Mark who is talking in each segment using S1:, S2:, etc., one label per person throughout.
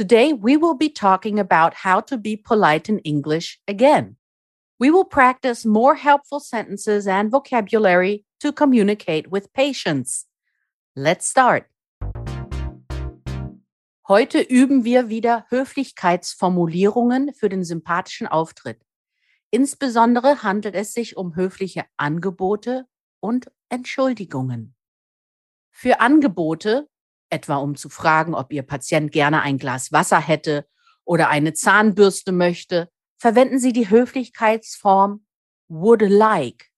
S1: Today, we will be talking about how to be polite in English again. We will practice more helpful sentences and vocabulary to communicate with patients. Let's start. Heute üben wir wieder Höflichkeitsformulierungen für den sympathischen Auftritt. Insbesondere handelt es sich um höfliche Angebote und Entschuldigungen. Für Angebote etwa um zu fragen, ob Ihr Patient gerne ein Glas Wasser hätte oder eine Zahnbürste möchte, verwenden Sie die Höflichkeitsform would like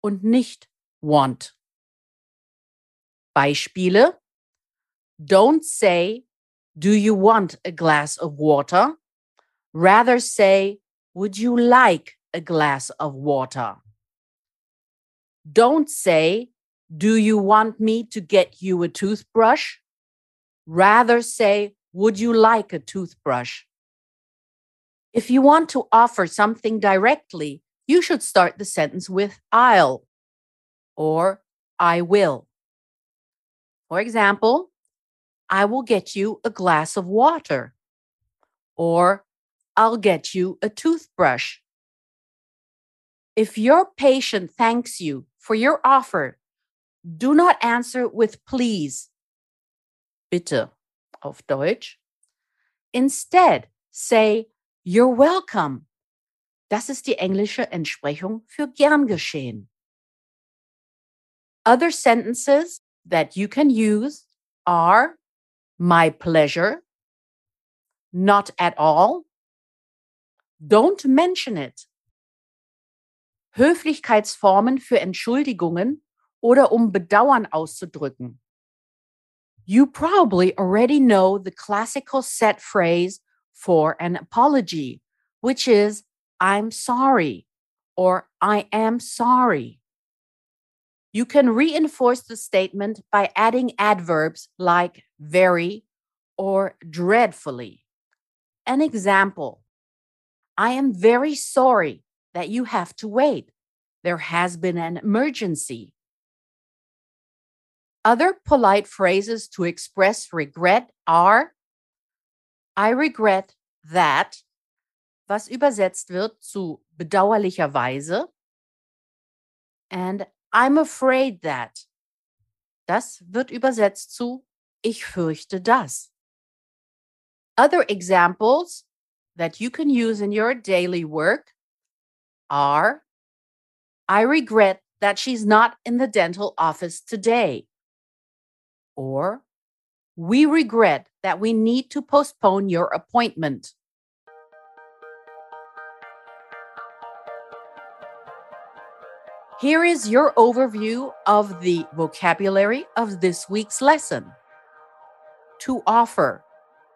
S1: und nicht want. Beispiele Don't say, do you want a glass of water? Rather say, would you like a glass of water? Don't say, do you want me to get you a toothbrush? Rather say, Would you like a toothbrush? If you want to offer something directly, you should start the sentence with I'll or I will. For example, I will get you a glass of water or I'll get you a toothbrush. If your patient thanks you for your offer, do not answer with please. Bitte auf Deutsch. Instead, say you're welcome. Das ist die englische Entsprechung für gern geschehen. Other sentences that you can use are my pleasure, not at all, don't mention it. Höflichkeitsformen für Entschuldigungen oder um Bedauern auszudrücken. You probably already know the classical set phrase for an apology, which is I'm sorry or I am sorry. You can reinforce the statement by adding adverbs like very or dreadfully. An example I am very sorry that you have to wait. There has been an emergency. Other polite phrases to express regret are I regret that, was übersetzt wird zu bedauerlicherweise, and I'm afraid that. Das wird übersetzt zu ich fürchte das. Other examples that you can use in your daily work are I regret that she's not in the dental office today. Or, we regret that we need to postpone your appointment. Here is your overview of the vocabulary of this week's lesson. To offer,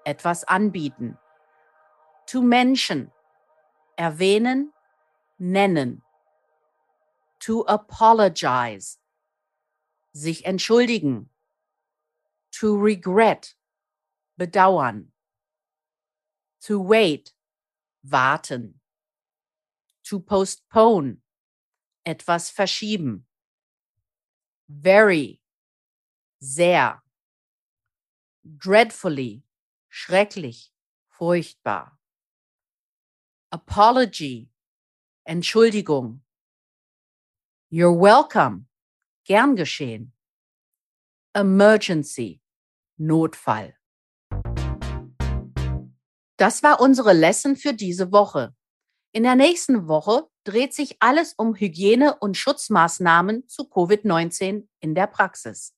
S1: etwas anbieten. To mention, erwähnen, nennen. To apologize, sich entschuldigen to regret, bedauern, to wait, warten, to postpone, etwas verschieben, very, sehr, dreadfully, schrecklich, furchtbar, apology, Entschuldigung, you're welcome, gern geschehen, emergency, Notfall. Das war unsere Lesson für diese Woche. In der nächsten Woche dreht sich alles um Hygiene- und Schutzmaßnahmen zu Covid-19 in der Praxis.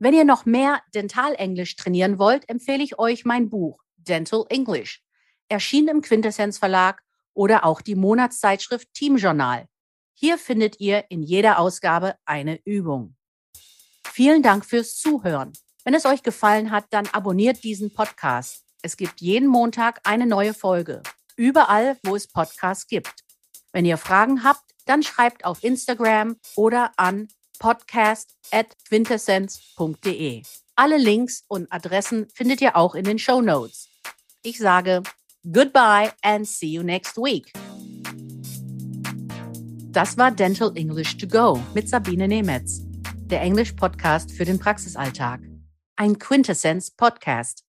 S1: Wenn ihr noch mehr Dentalenglisch trainieren wollt, empfehle ich euch mein Buch Dental English, erschienen im Quintessenz Verlag oder auch die Monatszeitschrift Team Journal. Hier findet ihr in jeder Ausgabe eine Übung. Vielen Dank fürs Zuhören. Wenn es euch gefallen hat, dann abonniert diesen Podcast. Es gibt jeden Montag eine neue Folge. Überall, wo es Podcasts gibt. Wenn ihr Fragen habt, dann schreibt auf Instagram oder an podcast.quintessenz.de. Alle Links und Adressen findet ihr auch in den Show Notes. Ich sage goodbye and see you next week. Das war Dental English to Go mit Sabine Nemetz, der Englisch-Podcast für den Praxisalltag ein Quintessence Podcast.